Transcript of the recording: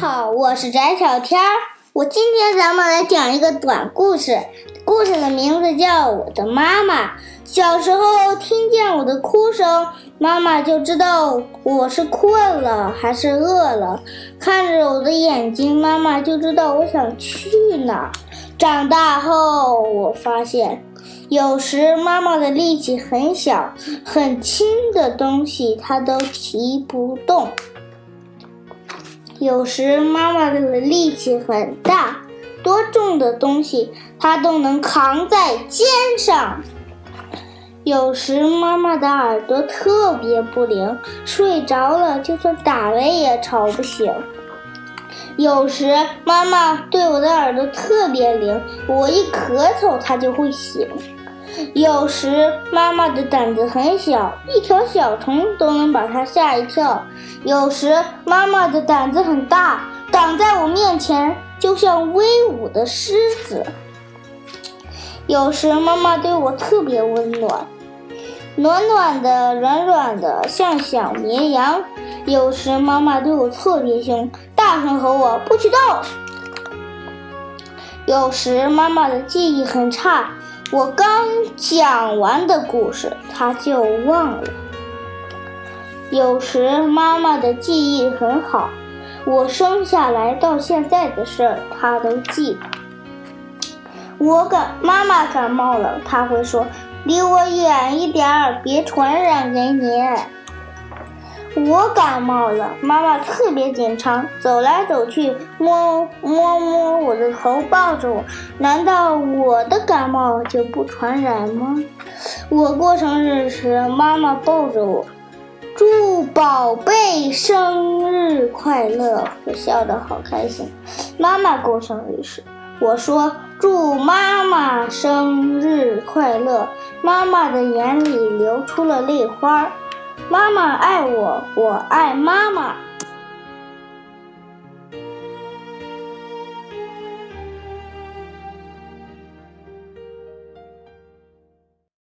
好，我是翟小天儿。我今天咱们来讲一个短故事，故事的名字叫《我的妈妈》。小时候听见我的哭声，妈妈就知道我是困了还是饿了。看着我的眼睛，妈妈就知道我想去哪。长大后，我发现，有时妈妈的力气很小，很轻的东西她都提不动。有时妈妈的力气很大，多重的东西她都能扛在肩上。有时妈妈的耳朵特别不灵，睡着了就算打雷也吵不醒。有时妈妈对我的耳朵特别灵，我一咳嗽她就会醒。有时妈妈的胆子很小，一条小虫都能把她吓一跳。有时妈妈的胆子很大，挡在我面前就像威武的狮子。有时妈妈对我特别温暖，暖暖的、软软的，像小绵羊。有时妈妈对我特别凶，大声吼我不许动。有时妈妈的记忆很差。我刚讲完的故事，她就忘了。有时妈妈的记忆很好，我生下来到现在的事儿，她都记得。我感妈妈感冒了，她会说：“离我远一点儿，别传染给你。”我感冒了，妈妈特别紧张，走来走去，摸摸摸我的头，抱着我。难道我的感冒就不传染吗？我过生日时，妈妈抱着我，祝宝贝生日快乐。我笑得好开心。妈妈过生日时，我说祝妈妈生日快乐。妈妈的眼里流出了泪花儿。妈妈爱我，我爱妈妈。